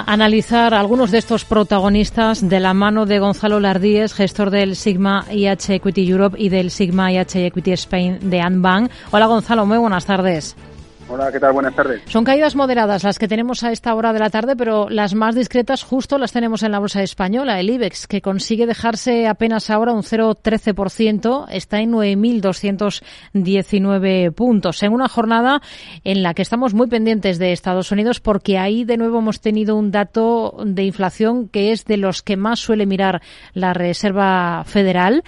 analizar algunos de estos protagonistas de la mano de Gonzalo Lardíez, gestor del Sigma IH Equity Europe y del Sigma IH Equity Spain de Anbank. Hola Gonzalo, muy buenas tardes. Hola, ¿qué tal? Buenas tardes. Son caídas moderadas las que tenemos a esta hora de la tarde, pero las más discretas justo las tenemos en la bolsa española, el IBEX, que consigue dejarse apenas ahora un 0,13%, está en 9.219 puntos, en una jornada en la que estamos muy pendientes de Estados Unidos porque ahí de nuevo hemos tenido un dato de inflación que es de los que más suele mirar la Reserva Federal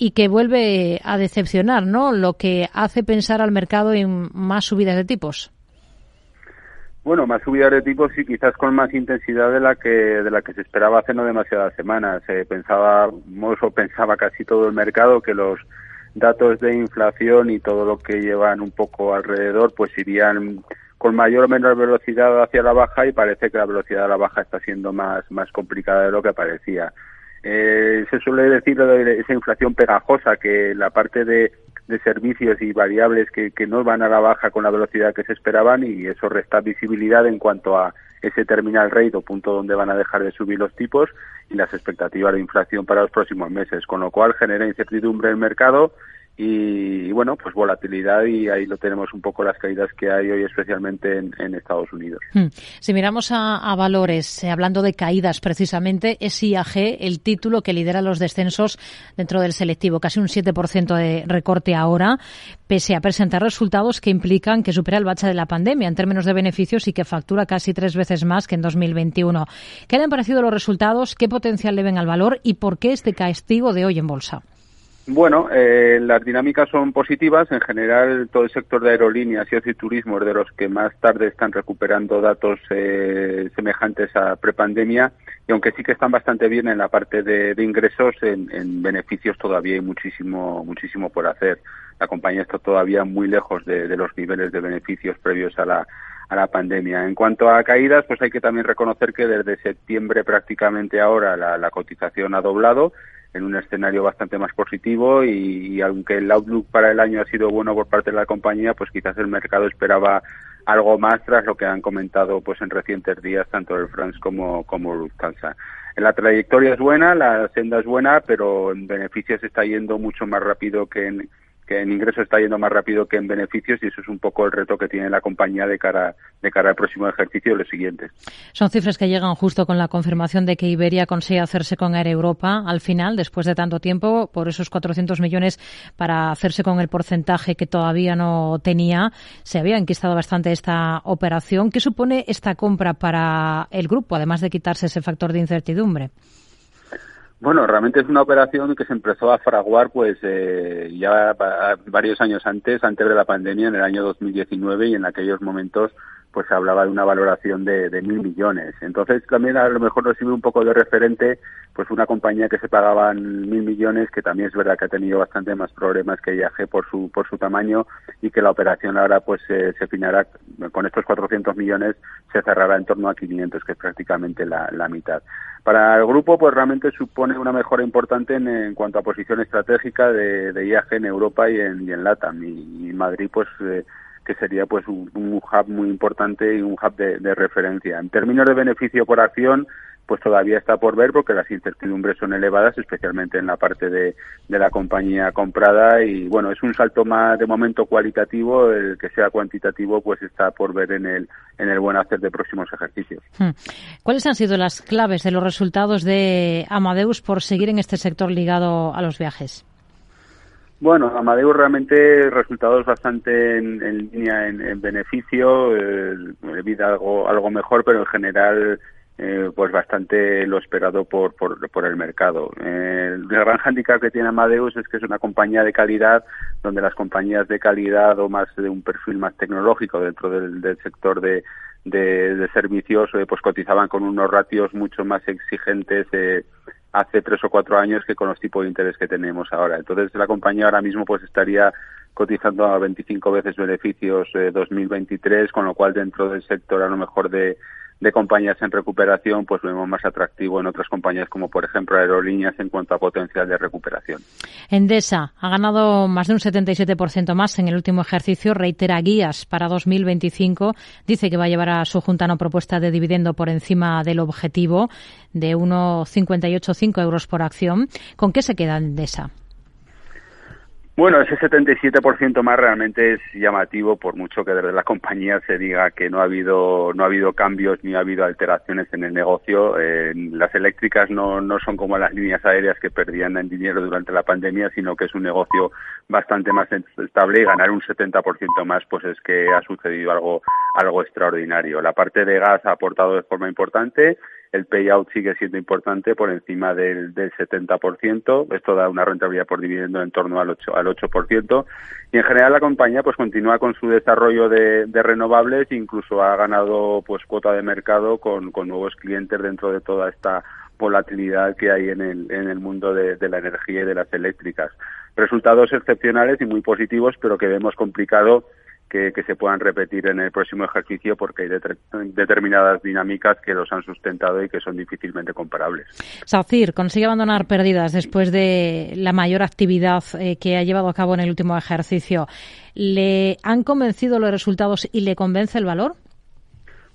y que vuelve a decepcionar, ¿no? Lo que hace pensar al mercado en más subidas de tipos. Bueno, más subidas de tipos y quizás con más intensidad de la que de la que se esperaba hace no demasiadas semanas. Se pensaba, o pensaba casi todo el mercado que los datos de inflación y todo lo que llevan un poco alrededor, pues irían con mayor o menor velocidad hacia la baja y parece que la velocidad de la baja está siendo más más complicada de lo que parecía. Eh, se suele decir de esa inflación pegajosa, que la parte de, servicios y variables que, no van a la baja con la velocidad que se esperaban y eso resta visibilidad en cuanto a ese terminal rate o punto donde van a dejar de subir los tipos y las expectativas de inflación para los próximos meses, con lo cual genera incertidumbre en el mercado y, bueno, pues volatilidad y ahí lo tenemos un poco las caídas que hay hoy, especialmente en, Estados Unidos. Hmm. Si miramos a, valores, eh, hablando de caídas precisamente, es IAG el título que lidera los descensos dentro del selectivo, casi un 7% de recorte ahora, pese a presentar resultados que implican que supera el bache de la pandemia en términos de beneficios y que factura casi tres veces más que en 2021. ¿Qué le han parecido los resultados? ¿Qué potencial le ven al valor? ¿Y por qué este castigo de hoy en bolsa? Bueno, eh, las dinámicas son positivas. En general, todo el sector de aerolíneas y turismo es de los que más tarde están recuperando datos eh, semejantes a prepandemia. Y aunque sí que están bastante bien en la parte de, ingresos, en, beneficios todavía hay muchísimo, muchísimo por hacer. La compañía está todavía muy lejos de, los niveles de beneficios previos a la, a la pandemia. En cuanto a caídas, pues hay que también reconocer que desde septiembre prácticamente ahora la cotización ha doblado en un escenario bastante más positivo y, aunque el outlook para el año ha sido bueno por parte de la compañía, pues quizás el mercado esperaba algo más tras lo que han comentado pues en recientes días tanto el France como como Lufthansa. La trayectoria es buena, la senda es buena, pero en beneficios está yendo mucho más rápido que en que en ingresos está yendo más rápido que en beneficios y eso es un poco el reto que tiene la compañía de cara de cara al próximo ejercicio y los siguientes. Son cifras que llegan justo con la confirmación de que Iberia consigue hacerse con Air Europa al final, después de tanto tiempo, por esos 400 millones para hacerse con el porcentaje que todavía no tenía. Se había enquistado bastante esta operación. ¿Qué supone esta compra para el grupo, además de quitarse ese factor de incertidumbre? Bueno, realmente es una operación que se empezó a fraguar pues eh, ya varios años antes, antes de la pandemia, en el año 2019 y en aquellos momentos pues se hablaba de una valoración de, de, mil millones. Entonces también a lo mejor nos sirve un poco de referente pues una compañía que se pagaban mil millones, que también es verdad que ha tenido bastante más problemas que IAG por su, por su tamaño y que la operación ahora pues se finará con estos 400 millones, se cerrará en torno a 500, que es prácticamente la, la mitad. Para el grupo, pues realmente supone una mejora importante en, cuanto a posición estratégica de, de, IAG en Europa y en, en LATAM. Y, Madrid, pues eh, que sería pues un, hub muy importante y un hub de, referencia. En términos de beneficio por acción, pues todavía está por ver porque las incertidumbres son elevadas, especialmente en la parte de, la compañía comprada y bueno, es un salto más de momento cualitativo, el que sea cuantitativo pues está por ver en el, en el buen hacer de próximos ejercicios. Hmm. ¿Cuáles han sido las claves de los resultados de Amadeus por seguir en este sector ligado a los viajes? Bueno, Amadeus realmente resultados bastante en, línea en, beneficio, eh, vida algo, algo mejor, pero en general eh, pues bastante lo esperado por, por, por el mercado. Eh, el gran handicap que tiene Amadeus es que es una compañía de calidad, donde las compañías de calidad o más de un perfil más tecnológico dentro del, del sector de, de, de servicios, eh, pues cotizaban con unos ratios mucho más exigentes eh, hace tres o cuatro años que con los tipos de interés que tenemos ahora. Entonces la compañía ahora mismo pues estaría cotizando a 25 veces beneficios eh, 2023, con lo cual dentro del sector a lo mejor de, de compañías en recuperación, pues vemos más atractivo en otras compañías como por ejemplo aerolíneas en cuanto a potencial de recuperación. Endesa ha ganado más de un 77% más en el último ejercicio, reitera guías para 2025, dice que va a llevar a su junta una propuesta de dividendo por encima del objetivo de 1,585 euros por acción. ¿Con qué se queda Endesa? Bueno, ese 77% más realmente es llamativo por mucho que desde la compañía se diga que no ha habido no ha habido cambios ni ha habido alteraciones en el negocio. Las eléctricas no, no son como las líneas aéreas que perdían en dinero durante la pandemia, sino que es un negocio bastante más estable y ganar un 70% más pues es que ha sucedido algo algo extraordinario. La parte de gas ha aportado de forma importante el payout sigue siendo importante por encima del, del 70%. Esto da una rentabilidad por dividendo en torno al 8%, al 8%. Y en general la compañía pues continúa con su desarrollo de, de renovables, incluso ha ganado pues cuota de mercado con, nuevos clientes dentro de toda esta volatilidad que hay en el, en el mundo de, de, la energía y de las eléctricas. Resultados excepcionales y muy positivos, pero que vemos complicado que, se puedan repetir en el próximo ejercicio porque hay determinadas dinámicas que los han sustentado y que son difícilmente comparables. SACIR consigue abandonar pérdidas después de la mayor actividad eh, que ha llevado a cabo en el último ejercicio. ¿Le han convencido los resultados y le convence el valor?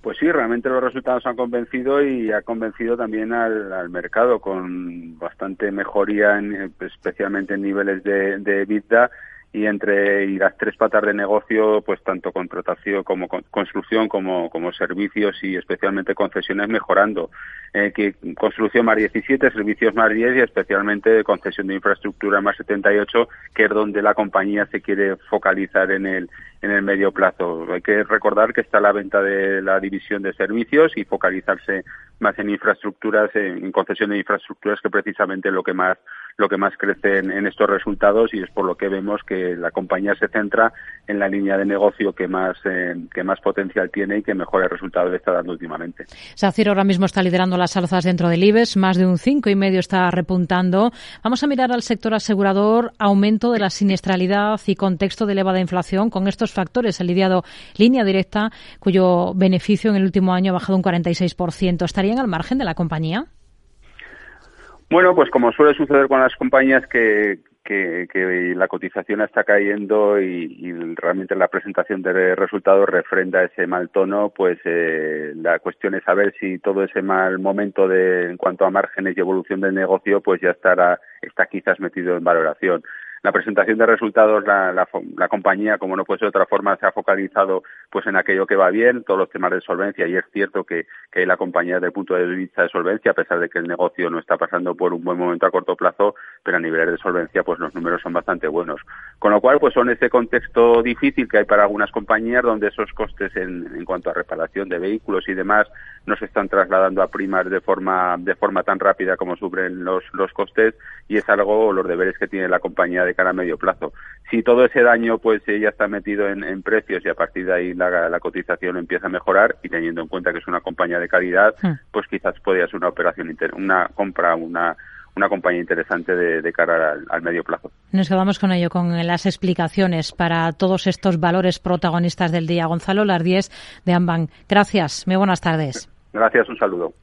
Pues sí, realmente los resultados han convencido y ha convencido también al, mercado con bastante mejoría, en, especialmente en niveles de, de EBITDA y entre y las tres patas de negocio, pues tanto contratación como construcción como, como servicios y especialmente concesiones mejorando. Eh, que construcción más 17, servicios más 10 y especialmente concesión de infraestructura más 78, que es donde la compañía se quiere focalizar en el en el medio plazo. Hay que recordar que está la venta de la división de servicios y focalizarse más en infraestructuras, en concesión de infraestructuras, que precisamente lo que más lo que más crece en, estos resultados y es por lo que vemos que la compañía se centra en la línea de negocio que más eh, que más potencial tiene y que mejores resultados le está dando últimamente. SACIR ahora mismo está liderando las alzas dentro del IBEX, más de un cinco y medio está repuntando. Vamos a mirar al sector asegurador, aumento de la siniestralidad y contexto de elevada inflación con estos factores. El lidiado línea directa, cuyo beneficio en el último año ha bajado un 46%. ¿Estarían al margen de la compañía? Bueno, pues como suele suceder con las compañías que, que, que la cotización está cayendo y, realmente la presentación de resultados refrenda ese mal tono, pues eh, la cuestión es saber si todo ese mal momento de en cuanto a márgenes y evolución del negocio, pues ya estará está quizás metido en valoración la presentación de resultados, la, la, la, compañía, como no puede ser de otra forma, se ha focalizado pues en aquello que va bien, todos los temas de solvencia, y es cierto que, que la compañía desde el punto de vista de solvencia, a pesar de que el negocio no está pasando por un buen momento a corto plazo, pero a niveles de solvencia, pues los números son bastante buenos. Con lo cual, pues son ese contexto difícil que hay para algunas compañías donde esos costes en, en cuanto a reparación de vehículos y demás no se están trasladando a primas de forma, de forma tan rápida como sufren los, los costes y es algo, los deberes que tiene la compañía de cara a medio plazo. Si todo ese daño pues ya está metido en, precios y a partir de ahí la, cotización empieza a mejorar y teniendo en cuenta que es una compañía de calidad, pues quizás podría ser una operación, una compra, una una compañía interesante de, cara al, medio plazo. Nos quedamos con ello, con las explicaciones para todos estos valores protagonistas del día. Gonzalo Lardies de Ambank. Gracias. Muy buenas tardes. Gracias, un saludo.